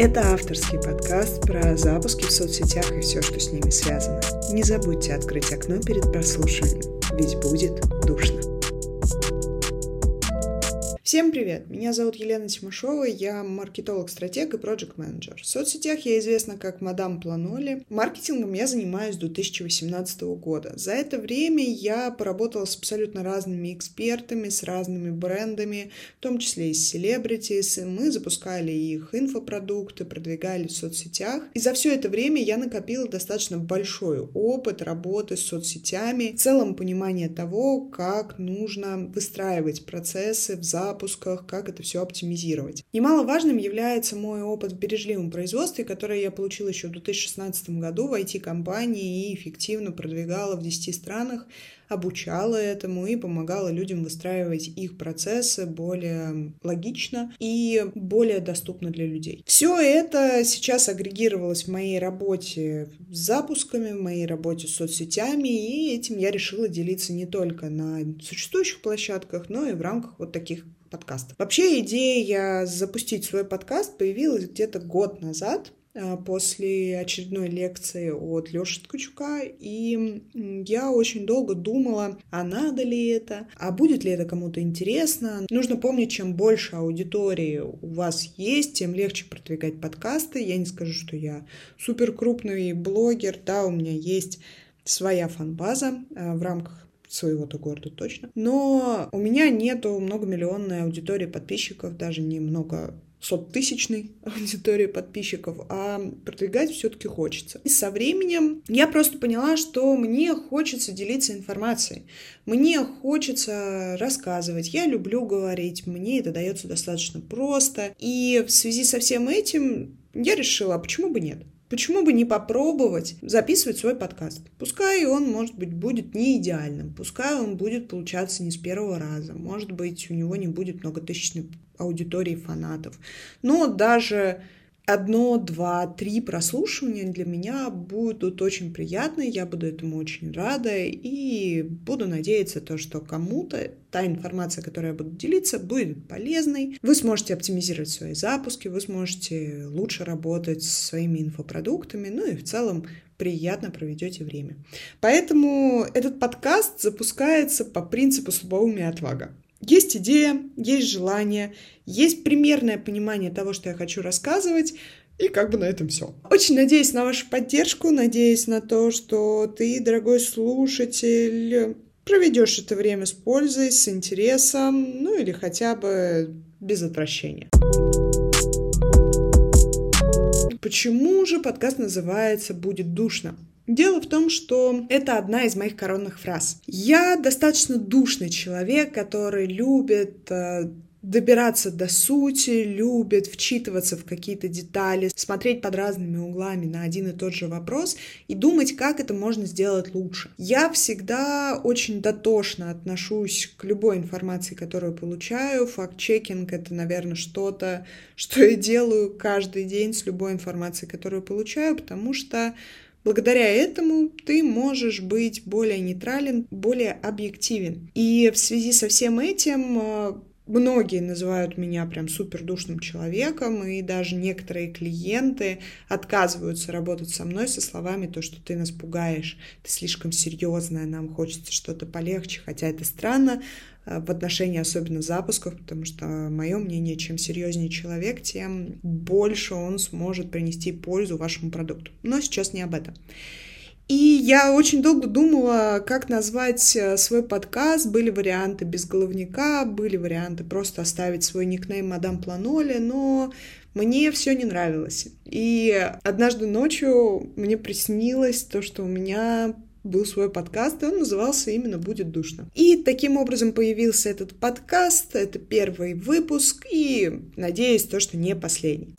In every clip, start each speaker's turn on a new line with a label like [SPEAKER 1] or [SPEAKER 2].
[SPEAKER 1] Это авторский подкаст про запуски в соцсетях и все, что с ними связано. Не забудьте открыть окно перед прослушиванием, ведь будет душно. Всем привет! Меня зовут Елена Тимошова, я маркетолог-стратег и проект-менеджер. В соцсетях я известна как мадам Планоли. Маркетингом я занимаюсь с 2018 года. За это время я поработала с абсолютно разными экспертами, с разными брендами, в том числе и с селебритис. Мы запускали их инфопродукты, продвигали в соцсетях. И за все это время я накопила достаточно большой опыт работы с соцсетями, в целом понимание того, как нужно выстраивать процессы в запуске запусках, как это все оптимизировать. Немаловажным является мой опыт в бережливом производстве, который я получила еще в 2016 году в IT-компании и эффективно продвигала в 10 странах, обучала этому и помогала людям выстраивать их процессы более логично и более доступно для людей. Все это сейчас агрегировалось в моей работе с запусками, в моей работе с соцсетями, и этим я решила делиться не только на существующих площадках, но и в рамках вот таких подкастов. Вообще идея запустить свой подкаст появилась где-то год назад, после очередной лекции от Лёши Ткачука, и я очень долго думала, а надо ли это, а будет ли это кому-то интересно. Нужно помнить, чем больше аудитории у вас есть, тем легче продвигать подкасты. Я не скажу, что я супер крупный блогер, да, у меня есть своя фан-база а, в рамках своего-то города точно. Но у меня нету многомиллионной аудитории подписчиков, даже не много сот-тысячной аудитории подписчиков, а продвигать все-таки хочется. И со временем я просто поняла, что мне хочется делиться информацией, мне хочется рассказывать, я люблю говорить, мне это дается достаточно просто. И в связи со всем этим я решила, а почему бы нет? Почему бы не попробовать записывать свой подкаст? Пускай он, может быть, будет не идеальным, пускай он будет получаться не с первого раза, может быть, у него не будет многотысячной аудитории фанатов. Но даже одно, два, три прослушивания для меня будут очень приятны, я буду этому очень рада и буду надеяться то, что кому-то та информация, которая я буду делиться, будет полезной. Вы сможете оптимизировать свои запуски, вы сможете лучше работать с своими инфопродуктами, ну и в целом приятно проведете время. Поэтому этот подкаст запускается по принципу слабоумия отвага. Есть идея, есть желание, есть примерное понимание того, что я хочу рассказывать, и как бы на этом все. Очень надеюсь на вашу поддержку, надеюсь на то, что ты, дорогой слушатель, проведешь это время с пользой, с интересом, ну или хотя бы без отвращения. Почему же подкаст называется «Будет душно»? Дело в том, что это одна из моих коронных фраз. Я достаточно душный человек, который любит э, добираться до сути, любит вчитываться в какие-то детали, смотреть под разными углами на один и тот же вопрос и думать, как это можно сделать лучше. Я всегда очень дотошно отношусь к любой информации, которую получаю. Факт-чекинг — это, наверное, что-то, что я делаю каждый день с любой информацией, которую получаю, потому что Благодаря этому ты можешь быть более нейтрален, более объективен. И в связи со всем этим э, Многие называют меня прям супер душным человеком, и даже некоторые клиенты отказываются работать со мной со словами то, что ты нас пугаешь, ты слишком серьезная, нам хочется что-то полегче, хотя это странно э, в отношении особенно запусков, потому что мое мнение, чем серьезнее человек, тем больше он сможет принести пользу вашему продукту. Но сейчас не об этом. И я очень долго думала, как назвать э, свой подкаст. Были варианты без головника, были варианты просто оставить свой никнейм Мадам Планоли, но мне все не нравилось. И однажды ночью мне приснилось то, что у меня был свой подкаст, и он назывался именно «Будет душно». И таким образом появился этот подкаст, это первый выпуск, и надеюсь, то, что не последний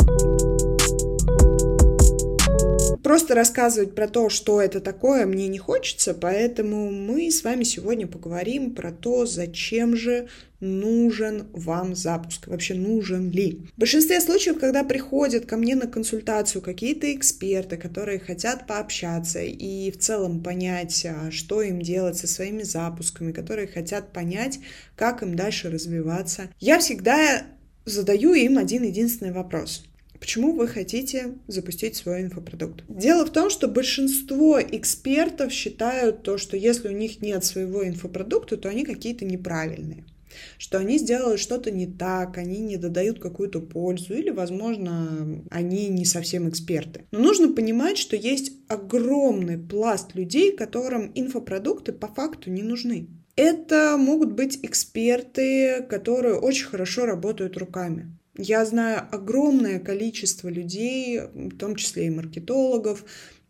[SPEAKER 1] просто рассказывать про то, что это такое, мне не хочется, поэтому мы с вами сегодня поговорим про то, зачем же нужен вам запуск, вообще нужен ли. В большинстве случаев, когда приходят ко мне на консультацию какие-то эксперты, которые хотят пообщаться и в целом понять, а, что им делать со своими запусками, которые хотят понять, как им дальше развиваться, я всегда задаю им один единственный вопрос. Почему вы хотите запустить свой инфопродукт. Дело в том, что большинство экспертов считают то, что если у них нет своего инфопродукта, то они какие-то неправильные что они сделали что-то не так, они не додают какую-то пользу, или, возможно, они не совсем эксперты. Но нужно понимать, что есть огромный пласт людей, которым инфопродукты по факту не нужны. Это могут быть эксперты, которые очень хорошо работают руками. Я знаю огромное количество людей, в том числе и маркетологов,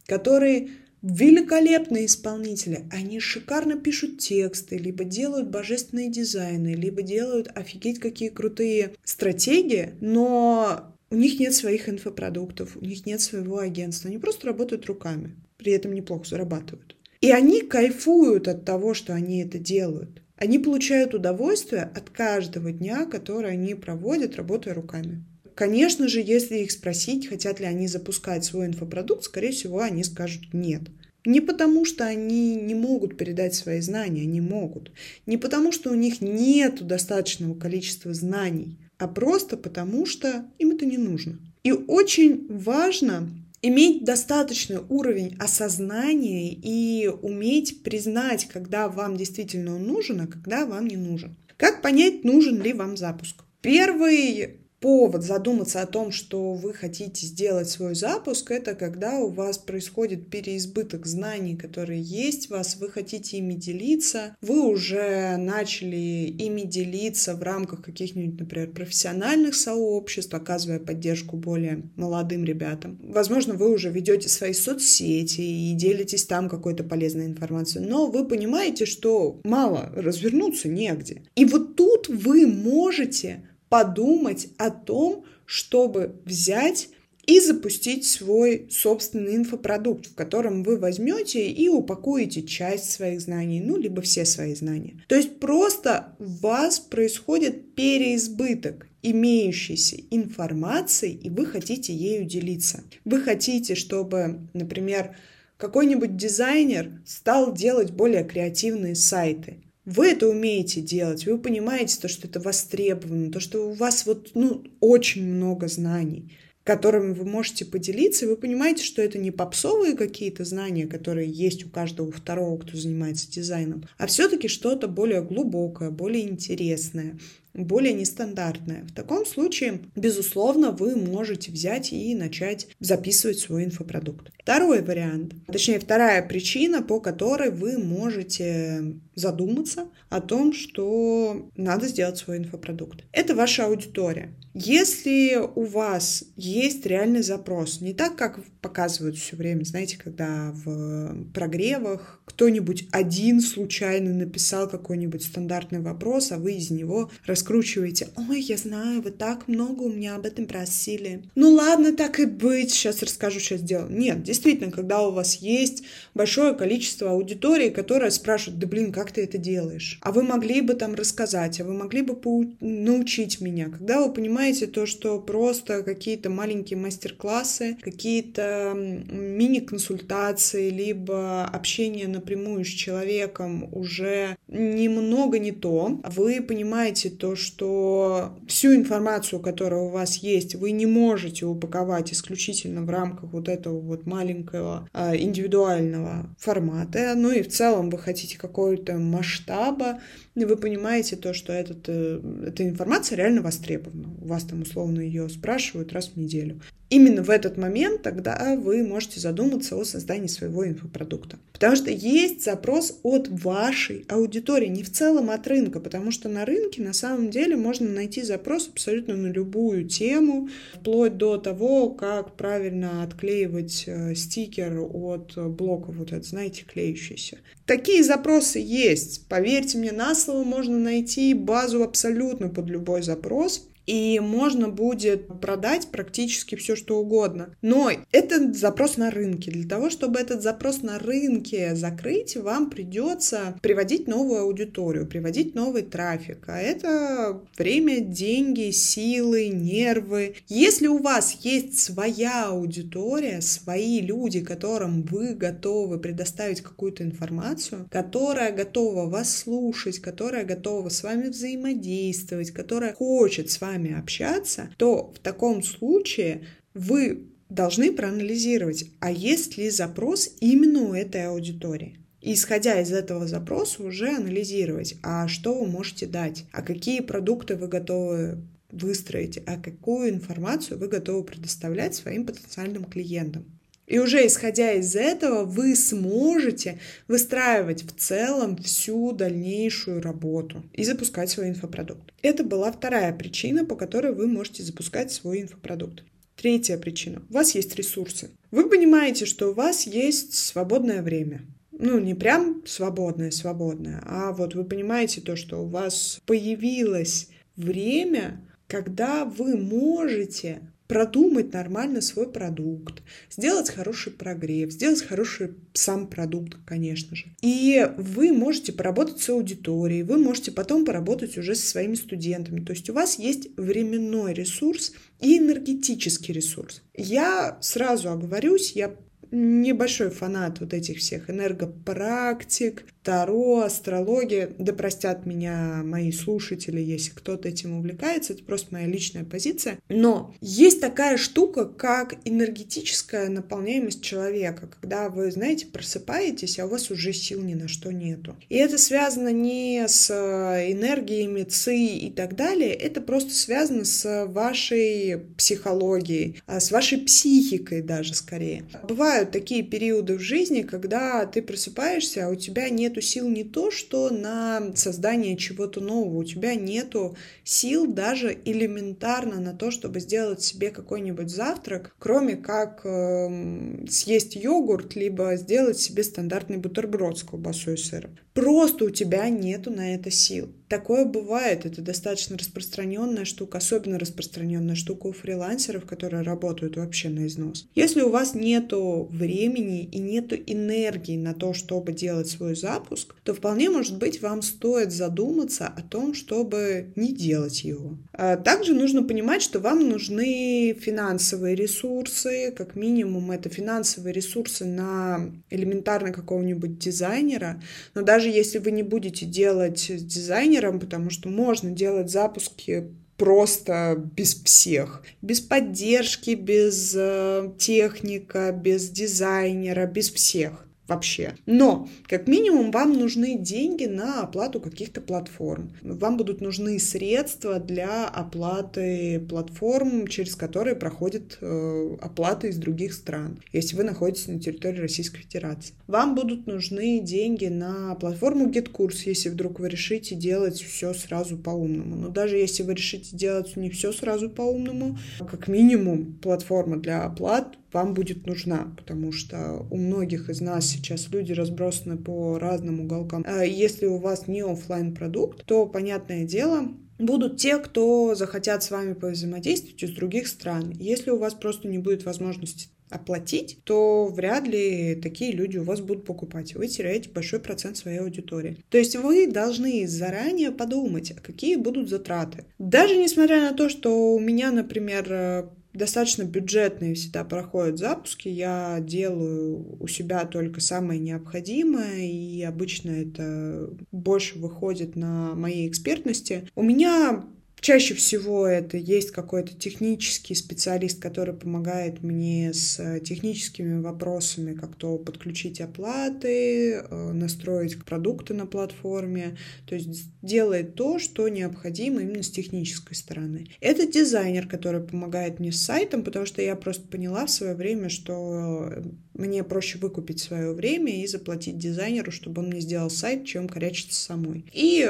[SPEAKER 1] которые великолепные исполнители. Они шикарно пишут тексты, либо делают божественные дизайны, либо делают офигеть какие крутые стратегии, но у них нет своих инфопродуктов, у них нет своего агентства. Они просто работают руками, при этом неплохо зарабатывают. И они кайфуют от того, что они это делают. Они получают удовольствие от каждого дня, который они проводят, работая руками. Конечно же, если их спросить, хотят ли они запускать свой инфопродукт, скорее всего, они скажут нет. Не потому, что они не могут передать свои знания, они могут. Не потому, что у них нет достаточного количества знаний, а просто потому, что им это не нужно. И очень важно иметь достаточный уровень осознания и уметь признать, когда вам действительно он нужен, а когда вам не нужен. Как понять, нужен ли вам запуск? Первый повод задуматься о том, что вы хотите сделать свой запуск, это когда у вас происходит переизбыток знаний, которые есть у вас, вы хотите ими делиться, вы уже начали ими делиться в рамках каких-нибудь, например, профессиональных сообществ, оказывая поддержку более молодым ребятам. Возможно, вы уже ведете свои соцсети и делитесь там какой-то полезной информацией, но вы понимаете, что мало, развернуться негде. И вот тут вы можете подумать о том, чтобы взять и запустить свой собственный инфопродукт, в котором вы возьмете и упакуете часть своих знаний, ну, либо все свои знания. То есть просто у вас происходит переизбыток имеющейся информации, и вы хотите ею делиться. Вы хотите, чтобы, например, какой-нибудь дизайнер стал делать более креативные сайты, вы это умеете делать, вы понимаете то, что это востребовано, то, что у вас вот, ну, очень много знаний, которыми вы можете поделиться, и вы понимаете, что это не попсовые какие-то знания, которые есть у каждого второго, кто занимается дизайном, а все-таки что-то более глубокое, более интересное, более нестандартное. В таком случае, безусловно, вы можете взять и начать записывать свой инфопродукт. Второй вариант, точнее вторая причина, по которой вы можете задуматься о том, что надо сделать свой инфопродукт. Это ваша аудитория. Если у вас есть реальный запрос, не так, как показывают все время, знаете, когда в прогревах кто-нибудь один случайно написал какой-нибудь стандартный вопрос, а вы из него раскручиваете. Ой, я знаю, вы так много у меня об этом просили. Ну ладно, так и быть, сейчас расскажу, что сделаю. Нет, действительно, когда у вас есть большое количество аудитории, которая спрашивает, да блин, как ты это делаешь? А вы могли бы там рассказать, а вы могли бы научить меня? Когда вы понимаете, понимаете, то, что просто какие-то маленькие мастер-классы, какие-то мини-консультации, либо общение напрямую с человеком уже немного не то. Вы понимаете то, что всю информацию, которая у вас есть, вы не можете упаковать исключительно в рамках вот этого вот маленького а, индивидуального формата. Ну и в целом вы хотите какого-то масштаба, и вы понимаете то, что этот, э, эта информация реально востребована. Вас там условно ее спрашивают раз в неделю. Именно в этот момент тогда вы можете задуматься о создании своего инфопродукта. Потому что есть запрос от вашей аудитории, не в целом от рынка, потому что на рынке на самом деле можно найти запрос абсолютно на любую тему, вплоть до того, как правильно отклеивать э, стикер от блока, вот это, знаете, клеющийся. Такие запросы есть. Поверьте мне, на слово можно найти базу абсолютно под любой запрос и можно будет продать практически все, что угодно. Но это запрос на рынке. Для того, чтобы этот запрос на рынке закрыть, вам придется приводить новую аудиторию, приводить новый трафик. А это время, деньги, силы, нервы. Если у вас есть своя аудитория, свои люди, которым вы готовы предоставить какую-то информацию, которая готова вас слушать, которая готова с вами взаимодействовать, которая хочет с вами общаться, то в таком случае вы должны проанализировать, а есть ли запрос именно у этой аудитории. Исходя из этого запроса уже анализировать, а что вы можете дать, а какие продукты вы готовы выстроить, а какую информацию вы готовы предоставлять своим потенциальным клиентам. И уже исходя из этого вы сможете выстраивать в целом всю дальнейшую работу и запускать свой инфопродукт. Это была вторая причина, по которой вы можете запускать свой инфопродукт. Третья причина. У вас есть ресурсы. Вы понимаете, что у вас есть свободное время. Ну, не прям свободное-свободное, а вот вы понимаете то, что у вас появилось время, когда вы можете продумать нормально свой продукт, сделать хороший прогрев, сделать хороший сам продукт, конечно же. И вы можете поработать с аудиторией, вы можете потом поработать уже со своими студентами. То есть у вас есть временной ресурс и энергетический ресурс. Я сразу оговорюсь, я небольшой фанат вот этих всех энергопрактик, Таро, астрология. Да простят меня мои слушатели, если кто-то этим увлекается, это просто моя личная позиция. Но есть такая штука, как энергетическая наполняемость человека, когда вы, знаете, просыпаетесь, а у вас уже сил ни на что нету. И это связано не с э, энергиями ЦИ и так далее, это просто связано с вашей психологией, а с вашей психикой даже скорее. Бывают такие периоды в жизни, когда ты просыпаешься, а у тебя нет нету сил не то, что на создание чего-то нового, у тебя нету сил даже элементарно на то, чтобы сделать себе какой-нибудь завтрак, кроме как э, съесть йогурт, либо сделать себе стандартный бутерброд с колбасой и сыром. Просто у тебя нету на это сил. Такое бывает, это достаточно распространенная штука, особенно распространенная штука у фрилансеров, которые работают вообще на износ. Если у вас нету времени и нету энергии на то, чтобы делать свой запуск, то вполне может быть вам стоит задуматься о том, чтобы не делать его. А также нужно понимать, что вам нужны финансовые ресурсы, как минимум это финансовые ресурсы на элементарно какого-нибудь дизайнера, но даже если вы не будете делать дизайнера, дизайнером, потому что можно делать запуски просто без всех. Без поддержки, без э, техника, без дизайнера, без всех вообще. Но, как минимум, вам нужны деньги на оплату каких-то платформ. Вам будут нужны средства для оплаты платформ, через которые проходит э, оплата из других стран, если вы находитесь на территории Российской Федерации. Вам будут нужны деньги на платформу GetCourse, если вдруг вы решите делать все сразу по-умному. Но даже если вы решите делать не все сразу по-умному, как минимум платформа для оплат вам будет нужна, потому что у многих из нас сейчас люди разбросаны по разным уголкам. А если у вас не офлайн продукт, то, понятное дело, будут те, кто захотят с вами повзаимодействовать из других стран. Если у вас просто не будет возможности оплатить, то вряд ли такие люди у вас будут покупать. Вы теряете большой процент своей аудитории. То есть вы должны заранее подумать, а какие будут затраты. Даже несмотря на то, что у меня, например, достаточно бюджетные всегда проходят запуски. Я делаю у себя только самое необходимое, и обычно это больше выходит на моей экспертности. У меня Чаще всего это есть какой-то технический специалист, который помогает мне с техническими вопросами, как то подключить оплаты, э, настроить продукты на платформе, то есть делает то, что необходимо именно с технической стороны. Это дизайнер, который помогает мне с сайтом, потому что я просто поняла в свое время, что мне проще выкупить свое время и заплатить дизайнеру, чтобы он мне сделал сайт, чем корячиться самой. И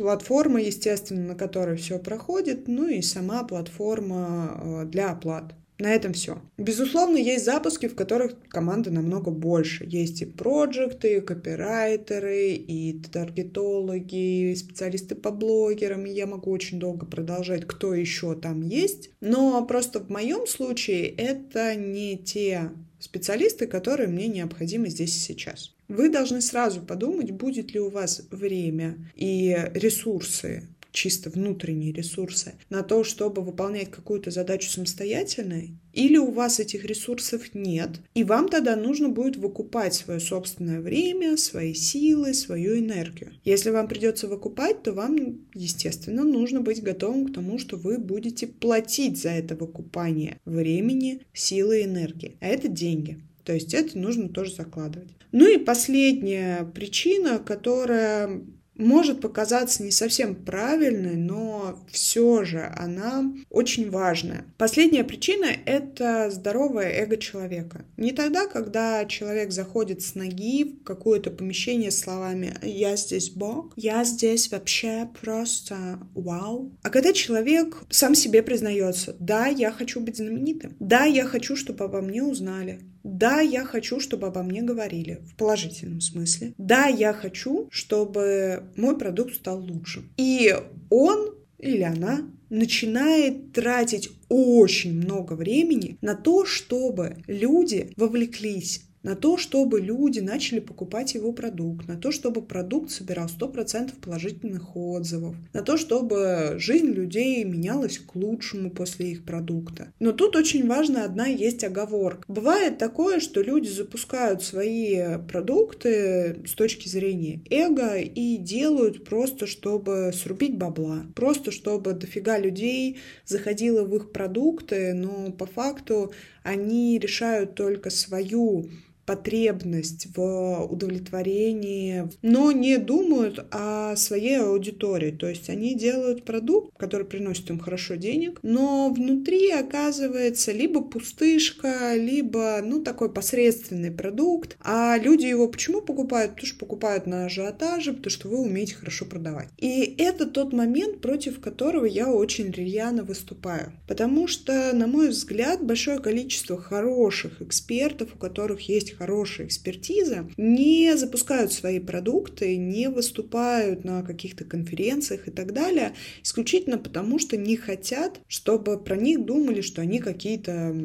[SPEAKER 1] платформа, естественно, на которой все проходит, ну и сама платформа э, для оплат. На этом все. Безусловно, есть запуски, в которых команда намного больше. Есть и проекты, и копирайтеры, и таргетологи, и специалисты по блогерам. И я могу очень долго продолжать, кто еще там есть. Но просто в моем случае это не те специалисты, которые мне необходимы здесь и сейчас. Вы должны сразу подумать, будет ли у вас время и ресурсы чисто внутренние ресурсы, на то, чтобы выполнять какую-то задачу самостоятельно, или у вас этих ресурсов нет, и вам тогда нужно будет выкупать свое собственное время, свои силы, свою энергию. Если вам придется выкупать, то вам, естественно, нужно быть готовым к тому, что вы будете платить за это выкупание времени, силы и энергии. А это деньги. То есть это нужно тоже закладывать. Ну и последняя причина, которая может показаться не совсем правильной, но все же она очень важная. Последняя причина — это здоровое эго человека. Не тогда, когда человек заходит с ноги в какое-то помещение словами «я здесь бог», «я здесь вообще просто вау», а когда человек сам себе признается «да, я хочу быть знаменитым», «да, я хочу, чтобы обо мне узнали», да, я хочу, чтобы обо мне говорили в положительном смысле. Да, я хочу, чтобы мой продукт стал лучше. И он или она начинает тратить очень много времени на то, чтобы люди вовлеклись на то, чтобы люди начали покупать его продукт, на то, чтобы продукт собирал 100% положительных отзывов, на то, чтобы жизнь людей менялась к лучшему после их продукта. Но тут очень важно одна есть оговорка. Бывает такое, что люди запускают свои продукты с точки зрения эго и делают просто, чтобы срубить бабла, просто чтобы дофига людей заходило в их продукты, но по факту они решают только свою потребность в удовлетворении, но не думают о своей аудитории. То есть они делают продукт, который приносит им хорошо денег, но внутри оказывается либо пустышка, либо, ну, такой посредственный продукт. А люди его почему покупают? Потому что покупают на ажиотаже, потому что вы умеете хорошо продавать. И это тот момент, против которого я очень рьяно выступаю. Потому что, на мой взгляд, большое количество хороших экспертов, у которых есть хорошая экспертиза, не запускают свои продукты, не выступают на каких-то конференциях и так далее, исключительно потому, что не хотят, чтобы про них думали, что они какие-то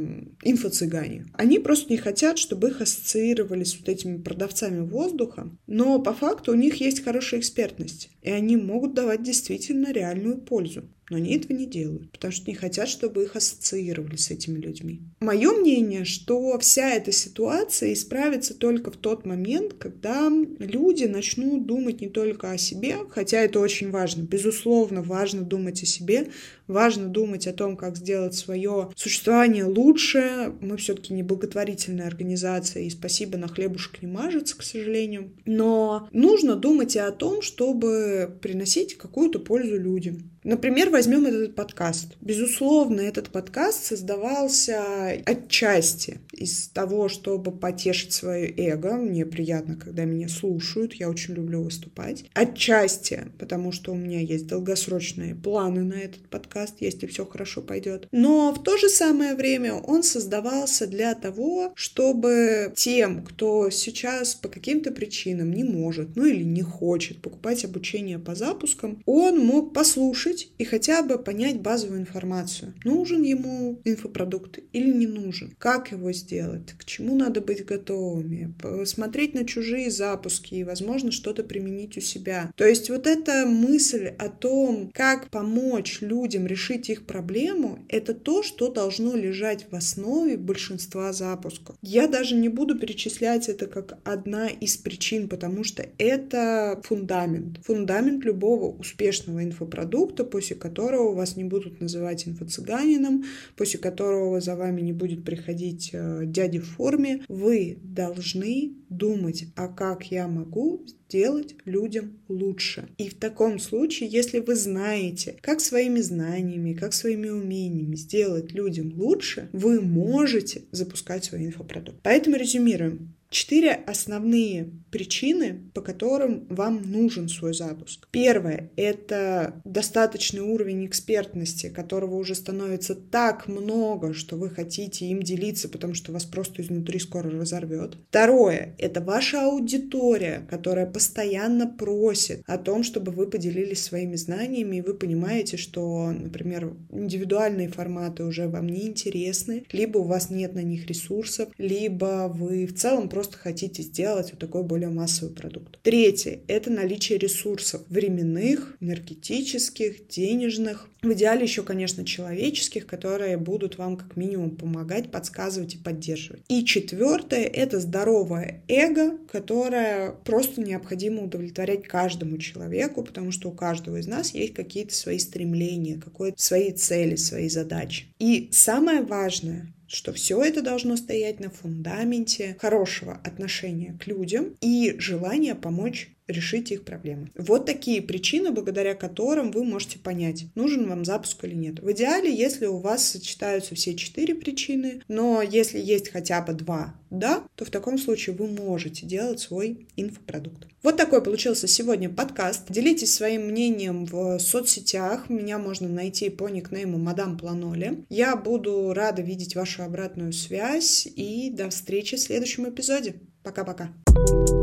[SPEAKER 1] инфо-цыгане. Они просто не хотят, чтобы их ассоциировали с вот этими продавцами воздуха, но по факту у них есть хорошая экспертность, и они могут давать действительно реальную пользу. Но они этого не делают, потому что не хотят, чтобы их ассоциировали с этими людьми. Мое мнение, что вся эта ситуация исправится только в тот момент, когда люди начнут думать не только о себе, хотя это очень важно. Безусловно, важно думать о себе, важно думать о том, как сделать свое существование лучше. Мы все-таки не благотворительная организация, и спасибо на хлебушек не мажется, к сожалению. Но нужно думать и о том, чтобы приносить какую-то пользу людям. Например, возьмем этот подкаст. Безусловно, этот подкаст создавался отчасти из того, чтобы потешить свое эго. Мне приятно, когда меня слушают, я очень люблю выступать. Отчасти, потому что у меня есть долгосрочные планы на этот подкаст, если все хорошо пойдет. Но в то же самое время он создавался для того, чтобы тем, кто сейчас по каким-то причинам не может, ну или не хочет покупать обучение по запускам, он мог послушать послушать и хотя бы понять базовую информацию. Нужен ему инфопродукт или не нужен? Как его сделать? К чему надо быть готовыми? Посмотреть на чужие запуски и, возможно, что-то применить у себя. То есть вот эта мысль о том, как помочь людям решить их проблему, это то, что должно лежать в основе большинства запусков. Я даже не буду перечислять это как одна из причин, потому что это фундамент. Фундамент любого успешного инфопродукта, после которого вас не будут называть инфо-цыганином, после которого за вами не будет приходить э, дяди в форме, вы должны думать, а как я могу сделать людям лучше. И в таком случае, если вы знаете, как своими знаниями, как своими умениями сделать людям лучше, вы можете запускать свой инфопродукт. Поэтому резюмируем. Четыре основные причины, по которым вам нужен свой запуск. Первое — это достаточный уровень экспертности, которого уже становится так много, что вы хотите им делиться, потому что вас просто изнутри скоро разорвет. Второе — это ваша аудитория, которая постоянно просит о том, чтобы вы поделились своими знаниями, и вы понимаете, что, например, индивидуальные форматы уже вам не интересны, либо у вас нет на них ресурсов, либо вы в целом просто хотите сделать вот такой более массовый продукт. Третье — это наличие ресурсов временных, энергетических, денежных, в идеале еще, конечно, человеческих, которые будут вам как минимум помогать, подсказывать и поддерживать. И четвертое — это здоровое эго, которое просто необходимо удовлетворять каждому человеку, потому что у каждого из нас есть какие-то свои стремления, какие-то свои цели, свои задачи. И самое важное, что все это должно стоять на фундаменте хорошего отношения к людям и желания помочь решить их проблемы. Вот такие причины, благодаря которым вы можете понять, нужен вам запуск или нет. В идеале, если у вас сочетаются все четыре причины, но если есть хотя бы два «да», то в таком случае вы можете делать свой инфопродукт. Вот такой получился сегодня подкаст. Делитесь своим мнением в соцсетях. Меня можно найти по никнейму Мадам Планоли. Я буду рада видеть вашу обратную связь и до встречи в следующем эпизоде. Пока-пока. thank you